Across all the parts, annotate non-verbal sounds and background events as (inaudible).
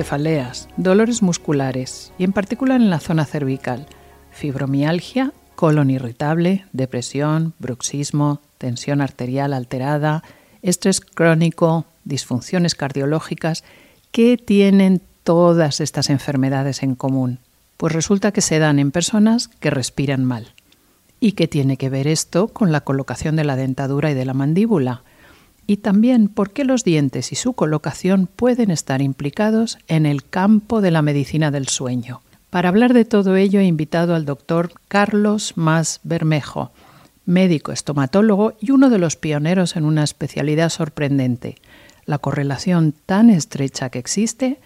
Cefaleas, dolores musculares y en particular en la zona cervical, fibromialgia, colon irritable, depresión, bruxismo, tensión arterial alterada, estrés crónico, disfunciones cardiológicas. ¿Qué tienen todas estas enfermedades en común? Pues resulta que se dan en personas que respiran mal. ¿Y qué tiene que ver esto con la colocación de la dentadura y de la mandíbula? Y también por qué los dientes y su colocación pueden estar implicados en el campo de la medicina del sueño. Para hablar de todo ello he invitado al doctor Carlos Mas Bermejo, médico estomatólogo y uno de los pioneros en una especialidad sorprendente, la correlación tan estrecha que existe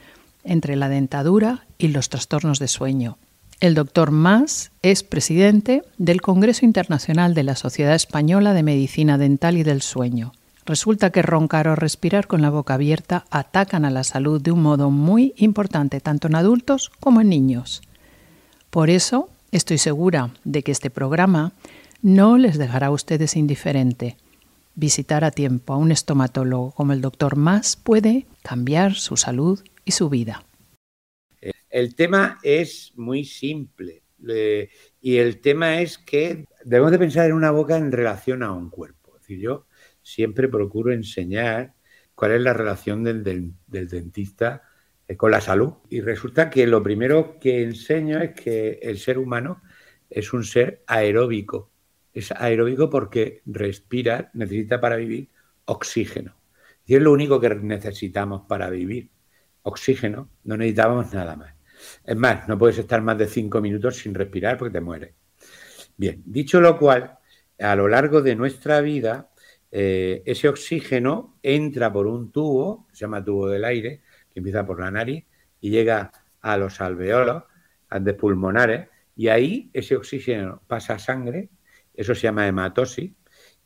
entre la dentadura y los trastornos de sueño. El doctor Mas es presidente del Congreso Internacional de la Sociedad Española de Medicina Dental y del Sueño Resulta que roncar o respirar con la boca abierta atacan a la salud de un modo muy importante tanto en adultos como en niños. Por eso estoy segura de que este programa no les dejará a ustedes indiferente. Visitar a tiempo a un estomatólogo como el doctor Más puede cambiar su salud y su vida. El tema es muy simple y el tema es que debemos de pensar en una boca en relación a un cuerpo. Es decir, yo siempre procuro enseñar cuál es la relación del, dentista eh, con la salud. Y resulta que lo primero que enseño es que el ser humano es un ser aeróbico. Es aeróbico porque respira, necesita para vivir oxígeno. Y es lo único que necesitamos para vivir. Oxígeno, no necesitamos nada más. Es más, no puedes estar más de cinco minutos sin respirar porque te mueres. Bien, dicho lo cual, a lo largo de nuestra vida eh, ese oxígeno entra por un tubo, se llama tubo del aire, que empieza por la nariz y llega a los alveolos de pulmonares, y ahí ese oxígeno pasa a sangre, eso se llama hematosis,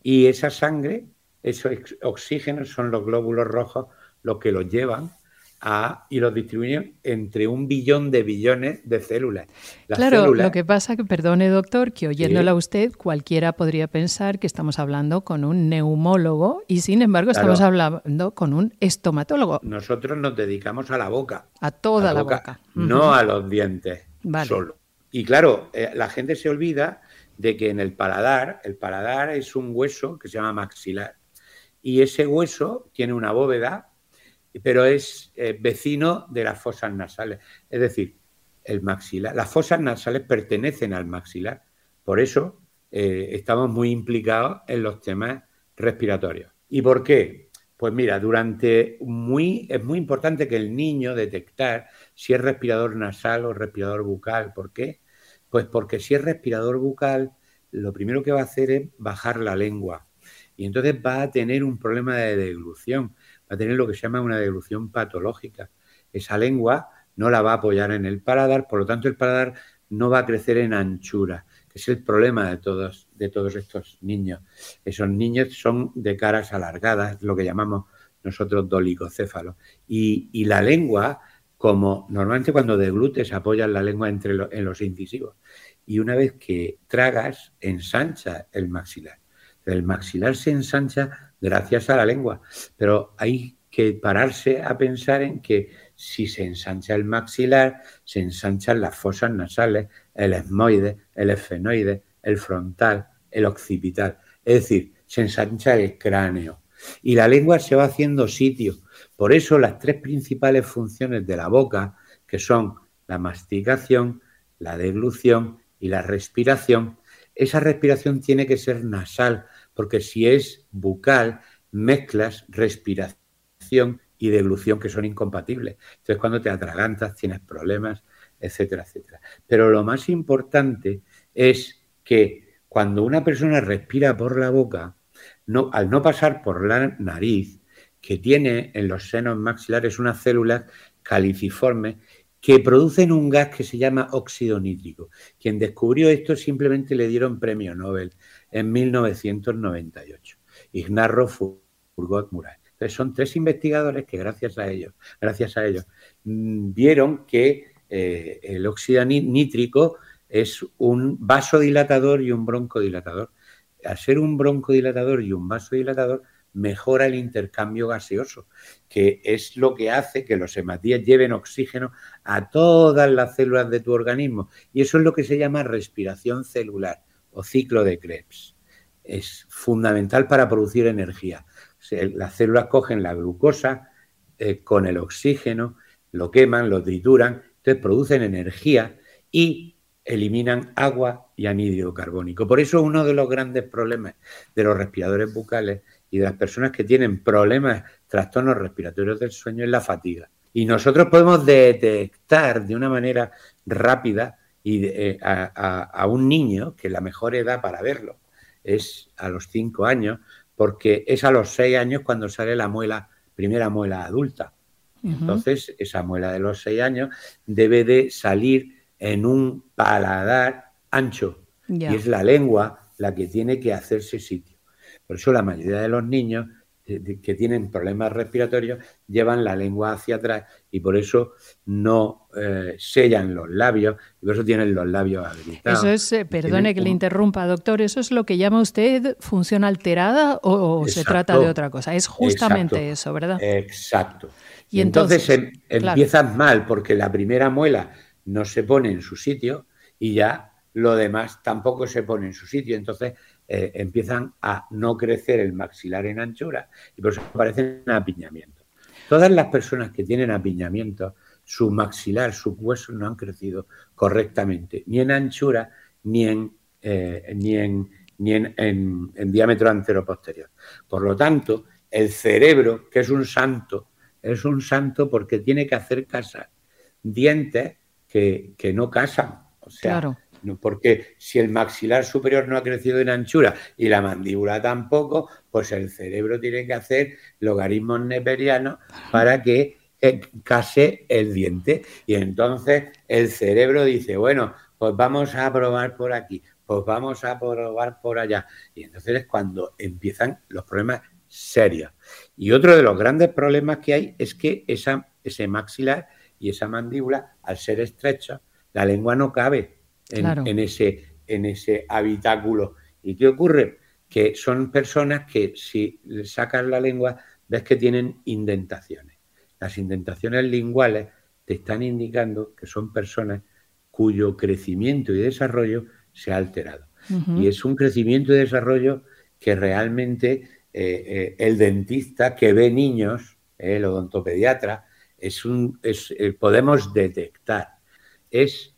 y esa sangre, esos oxígenos son los glóbulos rojos los que los llevan y los distribuyen entre un billón de billones de células. claro, lo que pasa que, perdone doctor, que oyéndola a usted, cualquiera podría pensar que estamos hablando con un neumólogo y sin embargo estamos hablando con un estomatólogo. Nosotros nos dedicamos a la boca. A toda la, boca. No a los dientes solo. Y claro, eh, la gente se olvida de que en el paladar, el paladar es un hueso que se llama maxilar. Y ese hueso tiene una bóveda pero es eh, vecino de las fosas nasales. Es decir, el maxilar. Las fosas nasales pertenecen al maxilar. Por eso eh, estamos muy implicados en los temas respiratorios. ¿Y por qué? Pues mira, durante muy, es muy importante que el niño detectar si es respirador nasal o respirador bucal. ¿Por qué? Pues porque si es respirador bucal, lo primero que va a hacer es bajar la lengua. Y entonces va a tener un problema de deglución va a tener lo que se llama una deglución patológica. Esa lengua no la va a apoyar en el paladar, por lo tanto el paladar no va a crecer en anchura, que es el problema de todos, de todos estos niños. Esos niños son de caras alargadas, lo que llamamos nosotros dolicocéfalos. Y, la lengua, como normalmente cuando deglutes apoyas la lengua entre en los incisivos. Y una vez que tragas, ensancha el maxilar. El maxilar se ensancha gracias a la lengua. Pero hay que pararse a pensar en que si se ensancha el maxilar, se ensanchan las fosas nasales, el esmoide, el esfenoide, el frontal, el occipital. Es decir, se ensancha el cráneo. Y la lengua se va haciendo sitio. Por eso las tres principales funciones de la boca, que son la masticación, la deglución y la respiración, esa respiración tiene que ser nasal, porque si es bucal, mezclas respiración y deglución que son incompatibles. Entonces, cuando te atragantas, tienes problemas, etcétera, etcétera. Pero lo más importante es que cuando una persona respira por la boca, no, al no pasar por la nariz, que tiene en los senos maxilares unas células caliciformes que producen un gas que se llama óxido nítrico. Quien descubrió esto simplemente le dieron premio Nobel en 1998. Ignarro Furgot Murat. Entonces son tres investigadores que gracias a ellos, gracias a ellos, mm, vieron que eh, el óxido nítrico es un vasodilatador y un broncodilatador. Al ser un broncodilatador y un vasodilatador, mejora el intercambio gaseoso, que es lo que hace que los hematíes lleven oxígeno a todas las células de tu organismo. Y eso es lo que se llama respiración celular o ciclo de Krebs. Es fundamental para producir energía. Las células cogen la glucosa eh, con el oxígeno, lo queman, lo trituran, entonces producen energía y eliminan agua y anhídrido carbónico. Por eso uno de los grandes problemas de los respiradores bucales y de las personas que tienen problemas, trastornos respiratorios del sueño es la fatiga. Y nosotros podemos detectar de una manera rápida y, eh, a, un niño, que la mejor edad para verlo es a los cinco años, porque es a los seis años cuando sale la muela, primera muela adulta. Entonces, esa muela de los seis años debe de salir en un paladar ancho. Y es la lengua la que tiene que hacerse sitio. Por eso la mayoría de los niños que tienen problemas respiratorios llevan la lengua hacia atrás y por eso no eh, sellan los labios y por eso tienen los labios habilitados. Eso es, eh, perdone que le interrumpa, doctor, ¿eso es lo que llama usted función alterada o, se trata de otra cosa? Es justamente eso, ¿verdad? Exacto. Y entonces, em, empiezan mal porque la primera muela no se pone en su sitio y ya lo demás tampoco se pone en su sitio. Entonces eh, empiezan a no crecer el maxilar en anchura y por eso aparecen apiñamientos. Todas las personas que tienen apiñamiento, su maxilar, sus huesos no han crecido correctamente, ni en anchura ni en, eh, ni en, ni en, en. Por lo tanto, el cerebro, que es un santo, es un santo porque tiene que hacer casa dientes que, que no casan. O sea, claro. Porque si el maxilar superior no ha crecido en anchura y la mandíbula tampoco, pues el cerebro tiene que hacer logaritmos neperianos para que eh, case el diente. Y entonces el cerebro dice, bueno, pues vamos a probar por aquí, pues vamos a probar por allá. Y entonces es cuando empiezan los problemas serios. Y otro de los grandes problemas que hay es que esa, ese maxilar y esa mandíbula, al ser estrecha, la lengua no cabe en, ese, en ese habitáculo. ¿Y qué ocurre? Que son personas que si sacas la lengua ves que tienen indentaciones. Las indentaciones linguales te están indicando que son personas cuyo crecimiento y desarrollo se ha alterado. Y es un crecimiento y desarrollo que realmente eh, eh, el dentista que ve niños, el odontopediatra, es un, es, eh, podemos detectar. Es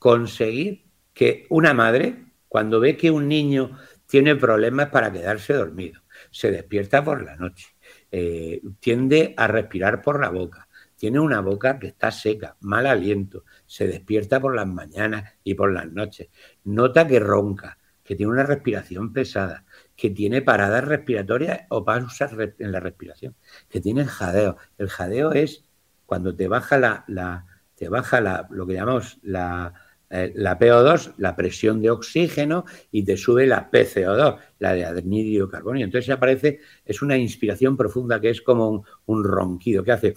conseguir que una madre, cuando ve que un niño tiene problemas para quedarse dormido, se despierta por la noche, eh, tiende a respirar por la boca, tiene una boca que está seca, mal aliento, se despierta por las mañanas y por las noches, nota que ronca, que tiene una respiración pesada, que tiene paradas respiratorias o pausas en la respiración, que tiene jadeo. El jadeo es cuando te baja la, la te baja la, lo que llamamos la, eh, la PO2, la presión de oxígeno, y te sube la PCO2, la de anhídrido carbonio. Entonces aparece, es una inspiración profunda que es como un, ronquido que hace.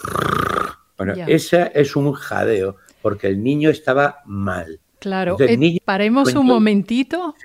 Bueno, ese es un jadeo, porque el niño estaba mal. Claro, eh, paremos un momentito,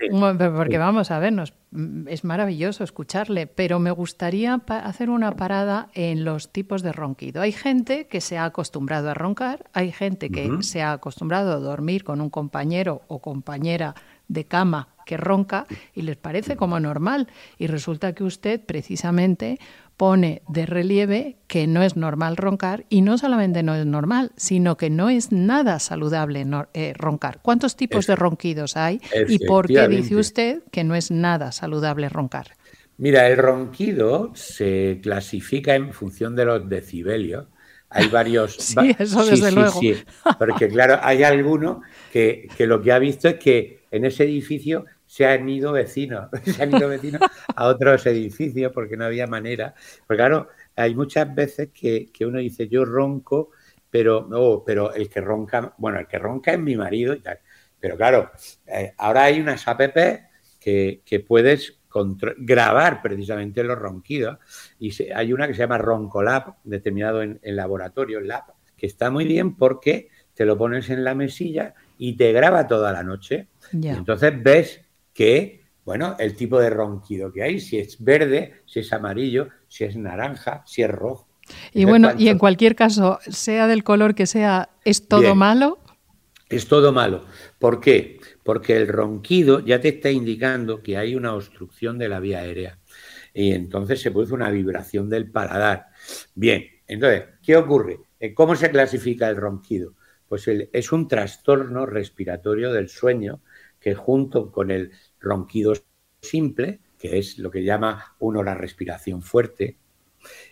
porque vamos a vernos, mm, es maravilloso escucharle, pero me gustaría hacer una parada en los tipos de ronquido. Hay gente que se ha acostumbrado a roncar, hay gente que se ha acostumbrado a dormir con un compañero o compañera de cama que ronca y les parece como normal. Y resulta que usted precisamente pone de relieve que no es normal roncar y no solamente no es normal, sino que no es nada saludable eh, roncar. ¿Cuántos tipos de ronquidos hay y por qué dice usted que no es nada saludable roncar? Mira, el ronquido se clasifica en función de los decibelios. Hay varios. (laughs) sí, eso desde luego. Sí, porque claro, hay alguno que, que lo que ha visto es que en ese edificio se han ido vecinos, (laughs) se han ido vecinos a otros edificios porque no había manera. Porque claro, hay muchas veces que, uno dice, yo ronco, pero, no, pero el que ronca, bueno, el que ronca es mi marido y tal. Pero claro, eh, ahora hay unas app que, que puedes grabar precisamente los ronquidos y hay una que se llama Roncolab, determinado en, en laboratorio, lab, que está muy bien porque te lo pones en la mesilla y te graba toda la noche. entonces ves que, bueno, el tipo de ronquido que hay, si es verde, si es amarillo, si es naranja, si es rojo. Y bueno, y en cualquier caso, sea del color que sea, ¿es todo malo? Es todo malo. ¿Por qué? Porque el ronquido ya te está indicando que hay una obstrucción de la vía aérea. Y entonces se produce una vibración del paladar. Bien, entonces, ¿qué ocurre? Eh, ¿Cómo se clasifica el ronquido? Pues es un trastorno respiratorio del sueño que junto con el ronquido simple, que es lo que llama uno la respiración fuerte,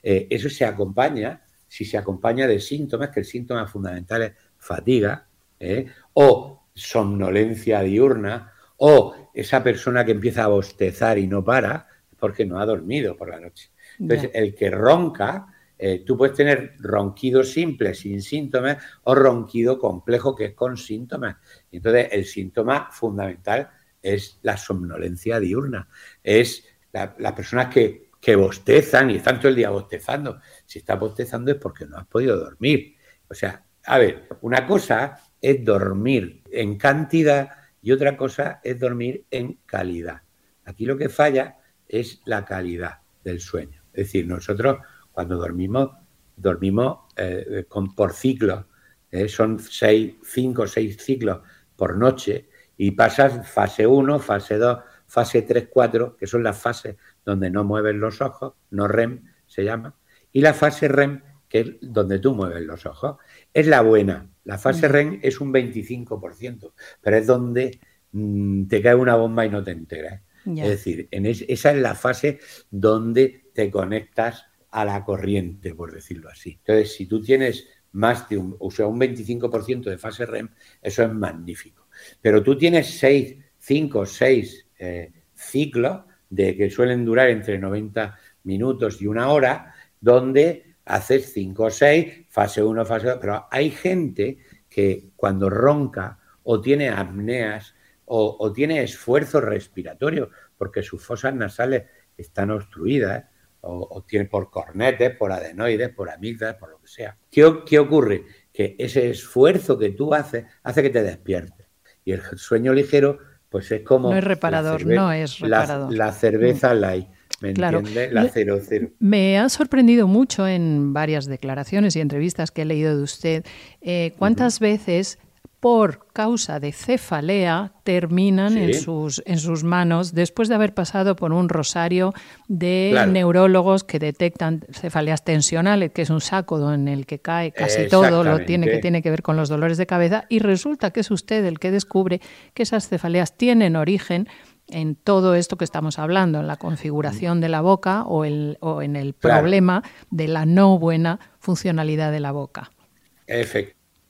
eh, eso se acompaña, si se acompaña de síntomas, que el síntoma fundamental es fatiga, eh, o somnolencia diurna, o esa persona que empieza a bostezar y no para, porque no ha dormido por la noche. Entonces, el que ronca, eh, tú puedes tener ronquido simple sin síntomas o ronquido complejo que es con síntomas. Entonces, el síntoma fundamental es la somnolencia diurna, es las personas que, que bostezan y están todo el día bostezando. Si estás bostezando es porque no has podido dormir. O sea, a ver, una cosa es dormir en cantidad y otra cosa es dormir en calidad. Aquí lo que falla es la calidad del sueño. Es decir, nosotros cuando dormimos, dormimos eh, con, por ciclo, eh, son seis, cinco o seis ciclos por noche y pasas fase 1, fase 2, fase 3, 4, que son las fases donde no mueves los ojos, no REM se llama, y la fase REM, que es donde tú mueves los ojos. Es la buena. La fase REM es un 25%, pero es donde mm, te cae una bomba y no te enteras. Es decir, en esa es la fase donde te conectas a la corriente, por decirlo así. Entonces, si tú tienes más de un, o sea, un 25% de fase REM, eso es magnífico. Pero tú tienes seis, cinco, seis eh, ciclos de que suelen durar entre 90 minutos y una hora, donde haces cinco o seis, fase 1, fase 2, pero hay gente que cuando ronca o tiene apneas o, tiene esfuerzo respiratorio porque sus fosas nasales están obstruidas o, tiene por cornetes, por adenoides, por amígdalas, por lo que sea. ¿Qué, ¿Qué ocurre? Que ese esfuerzo que tú haces hace que te despiertes. Y el sueño ligero, pues es como... No es reparador, no es reparador. La, cerveza mm. light. ¿Me entiende? La cero cero. Me ha sorprendido mucho en varias declaraciones y entrevistas que he leído de usted eh, cuántas veces por causa de cefalea terminan en, sus, en sus manos después de haber pasado por un rosario de neurólogos que detectan cefaleas tensionales, que es un saco en el que cae casi todo lo tiene que tiene que ver con los dolores de cabeza y resulta que es usted el que descubre que esas cefaleas tienen origen en todo esto que estamos hablando, en la configuración de la boca o, el, o en el problema de la no buena funcionalidad de la boca.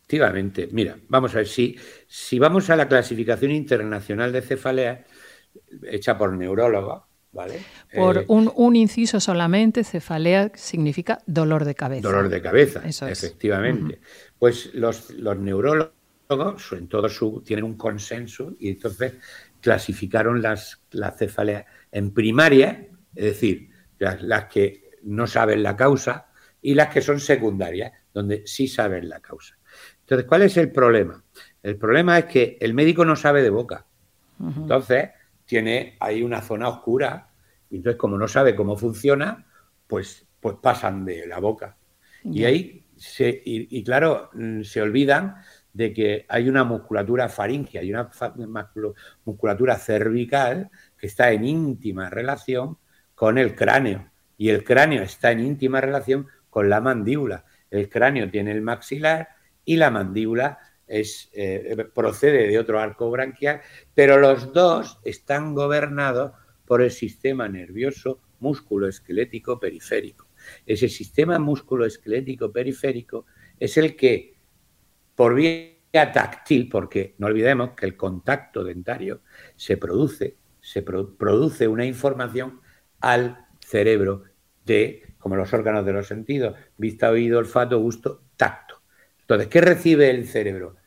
Efectivamente, mira, vamos a ver, si, si vamos a la clasificación internacional de cefalea, hecha por neurólogos, ¿vale? Por eh, un, inciso solamente, cefalea significa dolor de cabeza. Dolor de cabeza, efectivamente. Pues los, los neurólogos, en todo su, tienen un consenso y entonces clasificaron las, las cefaleas en primaria, es decir, las que no saben la causa, y las que son secundarias, donde sí saben la causa. Entonces, ¿cuál es el problema? El problema es que el médico no sabe de boca. Entonces, tiene ahí una zona oscura. Y entonces, como no sabe cómo funciona, pues, pues pasan de la boca. Y ahí, se, y, claro, mm, se olvidan de que hay una musculatura faringea y una musculatura cervical que está en íntima relación con el cráneo. Y el cráneo está en íntima relación con la mandíbula. El cráneo tiene el maxilar y la mandíbula es, eh, procede de otro arco branquial, pero los dos están gobernados por el sistema nervioso músculo-esquelético periférico. Ese sistema músculo-esquelético periférico es el que, por vía táctil, porque no olvidemos que el contacto dentario se produce, se produce una información al cerebro de, como los órganos de los sentidos, vista, oído, olfato, gusto, tacto. Entonces, ¿qué recibe el cerebro?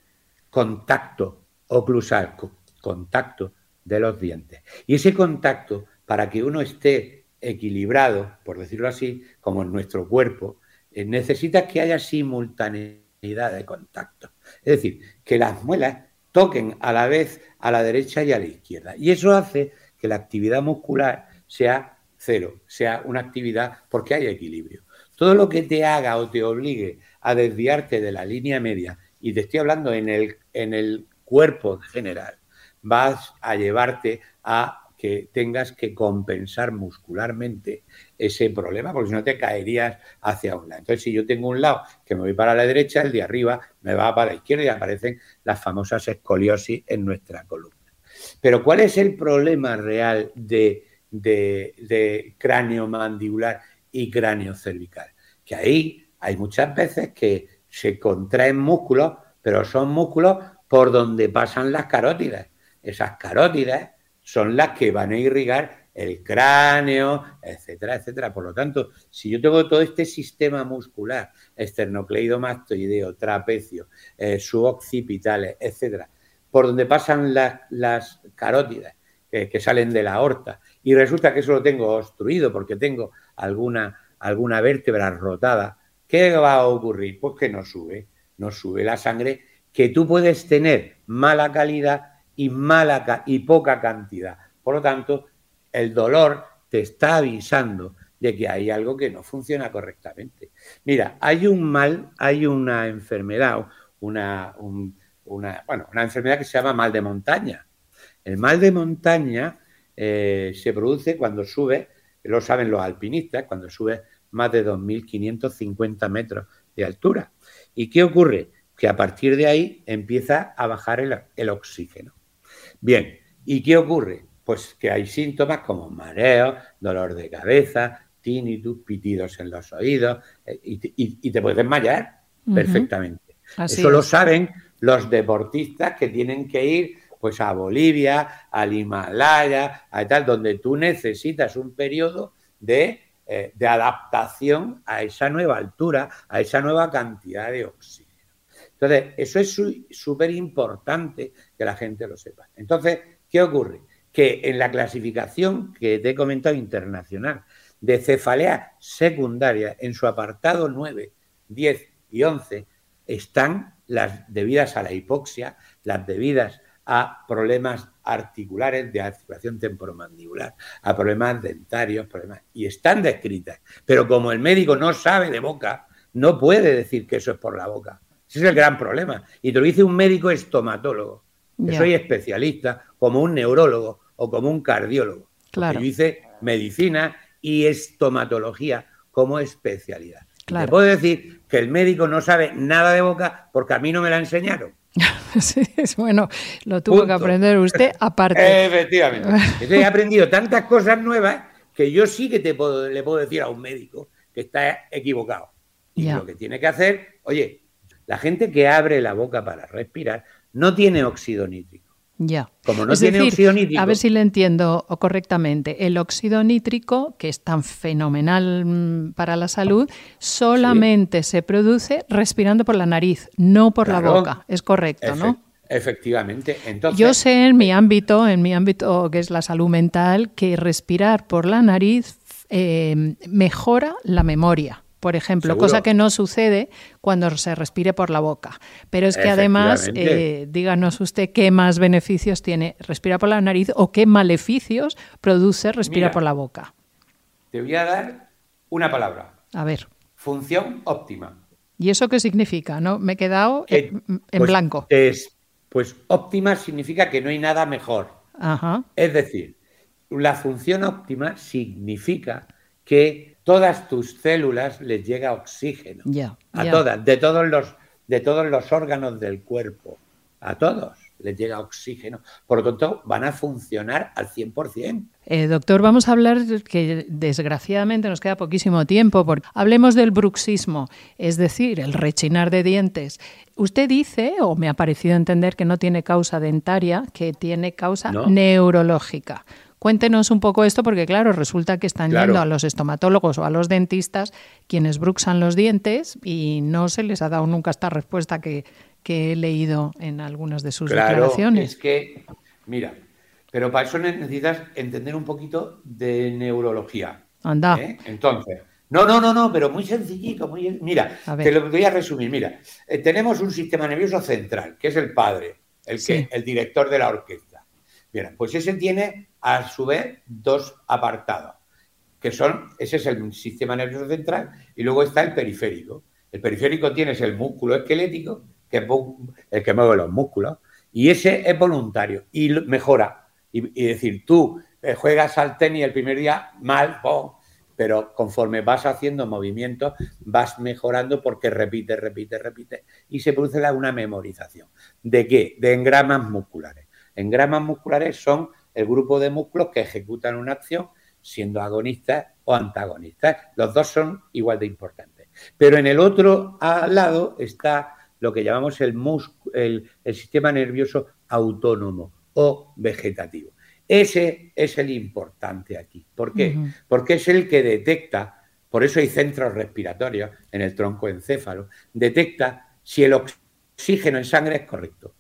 Contacto oclusal, contacto de los dientes. Y ese contacto, para que uno esté equilibrado, por decirlo así, como en nuestro cuerpo, eh, necesita que haya simultaneidad de contacto. Es decir, que las muelas toquen a la vez a la derecha y a la izquierda. Y eso hace que la actividad muscular sea cero, sea una actividad porque hay equilibrio. Todo lo que te haga o te obligue a desviarte de la línea media, y te estoy hablando en el, en el cuerpo general, vas a llevarte a que tengas que compensar muscularmente ese problema, porque si no te caerías hacia un lado. Entonces, si yo tengo un lado que me voy para la derecha, el de arriba me va para la izquierda y aparecen las famosas escoliosis en nuestra columna. Pero ¿cuál es el problema real de, de cráneo mandibular y cráneo cervical? Que ahí hay muchas veces que se contraen músculos, pero son músculos por donde pasan las carótidas. Esas carótidas son las que van a irrigar el cráneo, etcétera, etcétera. Por lo tanto, si yo tengo todo este sistema muscular, esternocleidomastoideo, trapecio, eh, suboccipitales, etcétera, por donde pasan las carótidas eh, que salen de la aorta, y resulta que eso lo tengo obstruido porque tengo alguna, alguna vértebra rotada, ¿qué va a ocurrir? Pues que no sube, no sube la sangre, que tú puedes tener mala calidad y mala y poca cantidad. Por lo tanto, el dolor te está avisando de que hay algo que no funciona correctamente. Mira, hay un mal, hay una enfermedad, una, bueno, una enfermedad que se llama mal de montaña. El mal de montaña eh, se produce cuando sube, lo saben los alpinistas, cuando sube más de 2.550 metros de altura. ¿Y qué ocurre? Que a partir de ahí empieza a bajar el oxígeno. Bien, ¿y qué ocurre? Pues que hay síntomas como mareo, dolor de cabeza, tinnitus, pitidos en los oídos eh, y, te puedes desmayar perfectamente. Eso lo saben los deportistas que tienen que ir pues a Bolivia, al Himalaya, a tal, donde tú necesitas un periodo de, eh, de adaptación a esa nueva altura, a esa nueva cantidad de oxígeno. Entonces, eso es súper importante que la gente lo sepa. Entonces, ¿qué ocurre? Que en la clasificación que te he comentado internacional de cefalea secundaria, en su apartado 9, 10 y 11, están las debidas a la hipoxia, las debidas a problemas articulares de articulación temporomandibular, a problemas dentarios, problemas, y están descritas. Pero como el médico no sabe de boca, no puede decir que eso es por la boca. Ese es el gran problema. Y te lo dice un médico estomatólogo, que soy especialista, como un neurólogo o como un cardiólogo. Claro. Yo hice medicina y estomatología como especialidad. Te puedo decir que el médico no sabe nada de boca porque a mí no me la enseñaron. (laughs) sí, bueno, lo tuvo que aprender usted aparte. Efectivamente. (laughs) he aprendido tantas cosas nuevas que yo sí que te puedo, le puedo decir a un médico que está equivocado. Y lo que tiene que hacer, oye, la gente que abre la boca para respirar no tiene óxido nítrico. Ya. Como no tiene óxido nítrico. A ver si le entiendo correctamente. El óxido nítrico, que es tan fenomenal mm, para la salud, solamente se produce respirando por la nariz, no por la boca. Es correcto, ¿no? Efectivamente. Entonces, Yo sé en mi ámbito, en mi ámbito que es la salud mental, que respirar por la nariz eh, mejora la memoria por ejemplo, cosa que no sucede cuando se respire por la boca. Pero es que además, eh, díganos usted qué más beneficios tiene respirar por la nariz o qué maleficios produce respirar por la boca. Te voy a dar una palabra. A ver. Función óptima. ¿Y eso qué significa? No, me he quedado en, pues blanco. Es, pues óptima significa que no hay nada mejor. Ajá. Es decir, la función óptima significa que todas tus células les llega oxígeno. A todas, de todos los de todos los órganos del cuerpo. A todos les llega oxígeno. Por lo tanto, van a funcionar al 100%. Eh, doctor, vamos a hablar que desgraciadamente nos queda poquísimo tiempo. Porque hablemos del bruxismo, es decir, el rechinar de dientes. Usted dice, o me ha parecido entender, que no tiene causa dentaria, que tiene causa neurológica. Cuéntenos un poco esto porque, claro, resulta que están yendo a los estomatólogos o a los dentistas quienes bruxan los dientes y no se les ha dado nunca esta respuesta que, he leído en algunas de sus claro, declaraciones. Es que, mira, pero para eso necesitas entender un poquito de neurología. Anda. ¿eh? Entonces, no, no, no, no, pero muy sencillito, muy. Mira, te lo voy a resumir. Mira, eh, tenemos un sistema nervioso central, que es el padre, el que, el director de la orquesta. Bien, pues ese tiene a su vez dos apartados, que son, ese es el sistema nervioso central y luego está el periférico. El periférico tiene el músculo esquelético, que es el que mueve los músculos, y ese es voluntario y mejora. Y, decir, tú eh, juegas al tenis el primer día mal, pero conforme vas haciendo movimientos vas mejorando porque repite, repite, repite y se produce una memorización. ¿De qué? De engramas musculares. Engramas musculares son el grupo de músculos que ejecutan una acción siendo agonistas o antagonistas. Los dos son igual de importantes. Pero en el otro lado está lo que llamamos el, el, sistema nervioso autónomo o vegetativo. Ese es el importante aquí. ¿Por qué? Porque es el que detecta, por eso hay centros respiratorios en el tronco encéfalo, detecta si el oxígeno en sangre es correcto.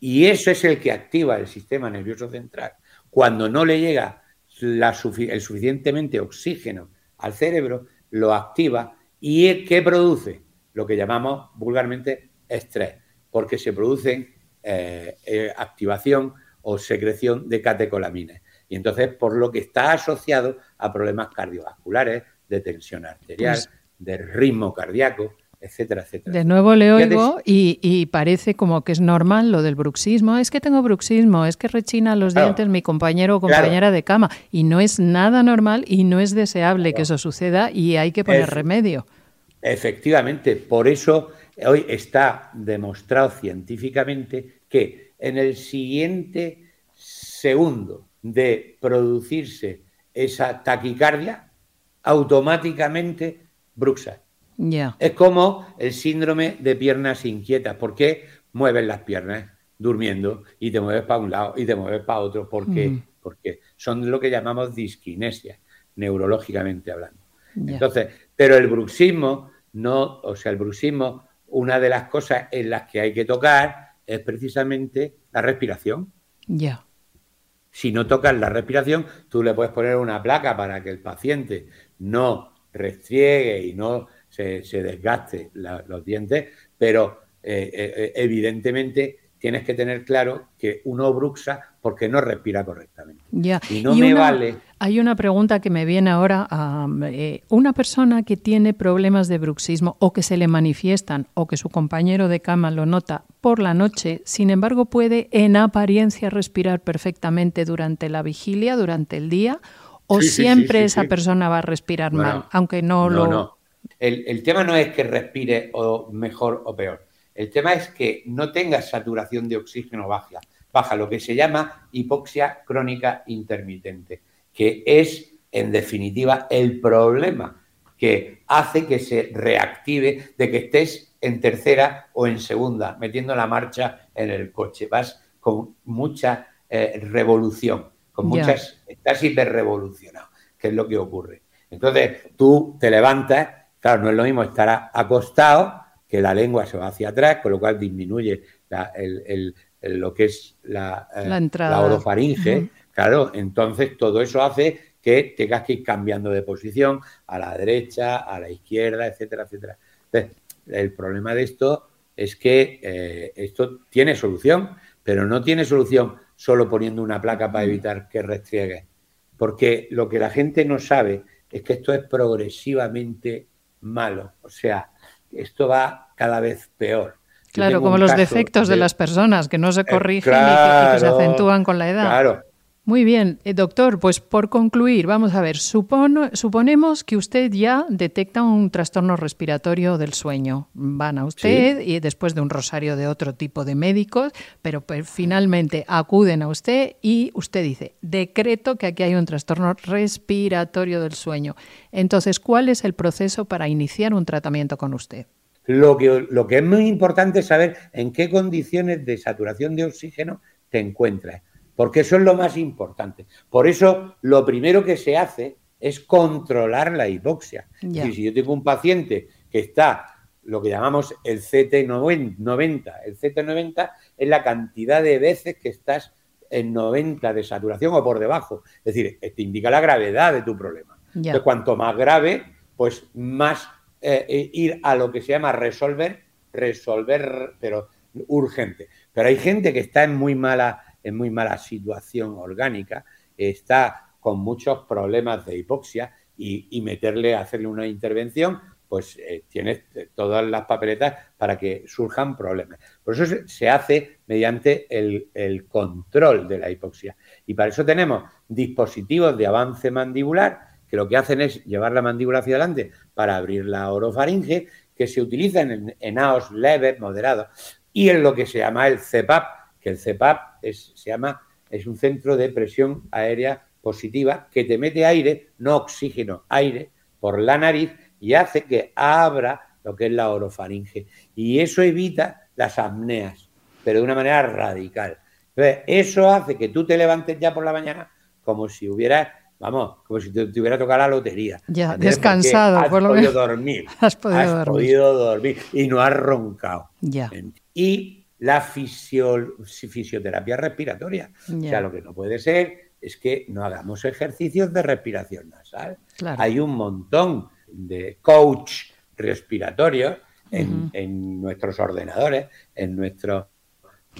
Y eso es el que activa el sistema nervioso central. Cuando no le llega el suficientemente oxígeno al cerebro, lo activa y ¿qué produce? Lo que llamamos vulgarmente estrés, porque se produce eh, eh, activación o secreción de catecolaminas. Y entonces, por lo que está asociado a problemas cardiovasculares, de tensión arterial, pues de ritmo cardíaco, etcétera, etcétera. De nuevo le oigo y, parece como que es normal lo del bruxismo. Es que tengo bruxismo, es que rechina los dientes mi compañero o compañera de cama. Y no es nada normal y no es deseable que eso suceda y hay que poner remedio. Efectivamente, por eso hoy está demostrado científicamente que en el siguiente segundo de producirse esa taquicardia, automáticamente bruxa es como el síndrome de piernas inquietas. ¿Por qué mueves las piernas durmiendo y te mueves para un lado y te mueves para otro? ¿Por qué? Mm. Porque son lo que llamamos disquinesia, neurológicamente hablando. Entonces, pero el bruxismo, no, o sea, el bruxismo, una de las cosas en las que hay que tocar es precisamente la respiración. Ya. Si no tocas la respiración, tú le puedes poner una placa para que el paciente no restriegue y no se, desgaste los dientes, pero eh, eh, evidentemente tienes que tener claro que uno bruxa porque no respira correctamente. Ya. Y no me vale. Hay una pregunta que me viene ahora. a eh, una persona que tiene problemas de bruxismo o que se le manifiestan o que su compañero de cama lo nota por la noche, sin embargo, puede en apariencia respirar perfectamente durante la vigilia, durante el día, o siempre esa persona va a respirar mal, aunque no, lo. El, tema no es que respire o mejor o peor. El tema es que no tenga saturación de oxígeno baja, baja, lo que se llama hipoxia crónica intermitente, que es, en definitiva, el problema que hace que se reactive de que estés en tercera o en segunda, metiendo la marcha en el coche. Vas con mucha eh, revolución, con muchas, estás hiperrevolucionado, que es lo que ocurre. Entonces tú te levantas Claro, no es lo mismo estar acostado, que la lengua se va hacia atrás, con lo cual disminuye lo que es la, eh, orofaringe. Claro, entonces todo eso hace que tengas que ir cambiando de posición a la derecha, a la izquierda, etcétera, etcétera. Entonces, el problema de esto es que eh, esto tiene solución, pero no tiene solución solo poniendo una placa para evitar que restriegue. Porque lo que la gente no sabe es que esto es progresivamente malo. O sea, esto va cada vez peor. Claro, como los defectos de... las personas que no se eh, corrigen y, que, se acentúan con la edad. Claro. Muy bien, eh, doctor, pues por concluir, vamos a ver, suponemos que usted ya detecta un trastorno respiratorio del sueño. Van a usted y después de un rosario de otro tipo de médicos, pero pues, finalmente acuden a usted y usted dice, decreto que aquí hay un trastorno respiratorio del sueño. Entonces, ¿cuál es el proceso para iniciar un tratamiento con usted? Lo que, lo que es muy importante es saber en qué condiciones de saturación de oxígeno te encuentras porque eso es lo más importante. Por eso lo primero que se hace es controlar la hipoxia. si yo tengo un paciente que está lo que llamamos el CT90, el CT90 es la cantidad de veces que estás en 90 de saturación o por debajo. Es decir, te indica la gravedad de tu problema. Entonces, cuanto más grave, pues más eh, eh, ir a lo que se llama resolver, resolver, pero urgente. Pero hay gente que está en muy mala en muy mala situación orgánica, está con muchos problemas de hipoxia y, meterle, hacerle una intervención, pues eh, tienes todas las papeletas para que surjan problemas. Por eso se, hace mediante el, el, control de la hipoxia. Y para eso tenemos dispositivos de avance mandibular que lo que hacen es llevar la mandíbula hacia adelante para abrir la orofaringe, que se utilizan en, en AOS leves, moderados, y en lo que se llama el CEPAP, que el CEPAP es, se llama, es un centro de presión aérea positiva que te mete aire, no oxígeno, aire, por la nariz y hace que abra lo que es la orofaringe. Y eso evita las apneas, pero de una manera radical. Entonces, eso hace que tú te levantes ya por la mañana como si hubieras, vamos, como si te, hubiera tocado la lotería. Ya, descansado. Has podido dormir. (laughs) Has podido dormir. podido dormir y no has roncado. Ya. Y la fisioterapia respiratoria. O sea, lo que no puede ser es que no hagamos ejercicios de respiración nasal. Hay un montón de coach respiratorios en, nuestros ordenadores, en nuestros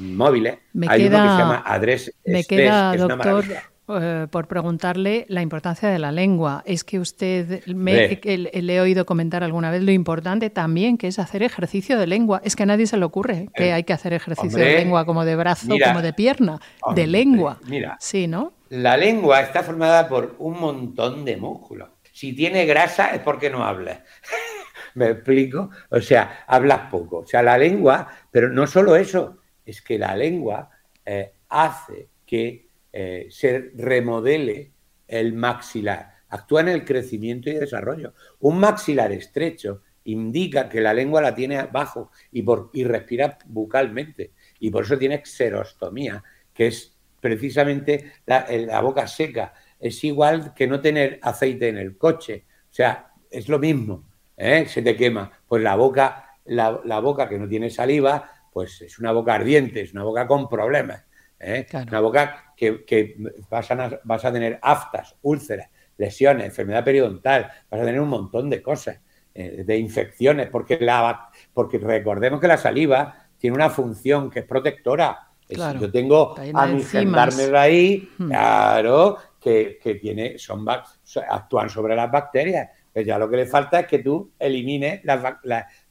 móviles. Hay uno que se llama Adres Me queda, doctor, eh, por preguntarle la importancia de la lengua. Es que usted, me, le he oído comentar alguna vez lo importante también que es hacer ejercicio de lengua. Es que a nadie se le ocurre que eh, hay que hacer ejercicio de lengua como de brazo, como de pierna, de lengua. Mira, sí, ¿no? La lengua está formada por un montón de músculos. Si tiene grasa es porque no hablas. (laughs) ¿Me explico? O sea, hablas poco. O sea, la lengua, pero no solo eso, es que la lengua eh, hace que eh, se remodele el maxilar. Actúa en el crecimiento y desarrollo. Un maxilar estrecho indica que la lengua la tiene abajo y, por, y respira bucalmente. Y por eso tiene xerostomía, que es precisamente la, boca seca. Es igual que no tener aceite en el coche. O sea, es lo mismo. ¿eh? Se te quema. Pues la boca, la, la boca que no tiene saliva, pues es una boca ardiente, es una boca con problemas. ¿eh? Una boca que, vas, a, vas, a, tener aftas, úlceras, lesiones, enfermedad periodontal, vas a tener un montón de cosas, eh, de infecciones, porque, la, porque recordemos que la saliva tiene una función que es protectora. yo tengo a mi de ahí, hmm. claro, que, tiene, son, actúan sobre las bacterias. Pues ya lo que le falta es que tú elimines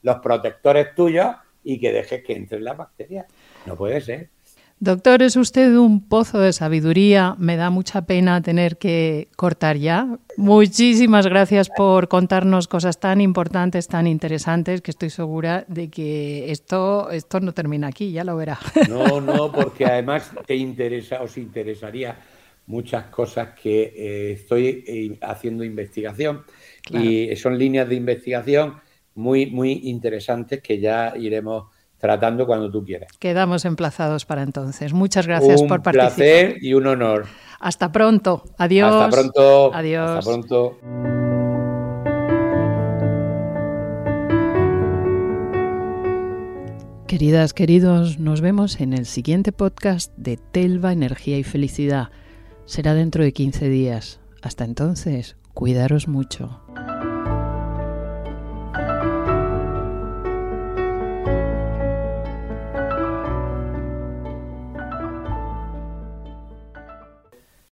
los protectores tuyos y que dejes que entren las bacterias. No puede ser. Doctor, es usted un pozo de sabiduría. Me da mucha pena tener que cortar ya. Muchísimas gracias por contarnos cosas tan importantes, tan interesantes, que estoy segura de que esto, esto no termina aquí, ya lo verá. (laughs) No, no, porque además te interesa, os interesaría muchas cosas que eh, estoy eh, haciendo investigación y son líneas de investigación muy, muy interesantes que ya iremos tratando cuando tú quieras. Quedamos emplazados para entonces. Muchas gracias por participar. Un placer y un honor. Hasta pronto. Adiós. Hasta pronto. Adiós. Hasta pronto. Queridas, queridos, nos vemos en el siguiente podcast de Telva, Energía y Felicidad. Será dentro de 15 días. Hasta entonces, cuidaros mucho.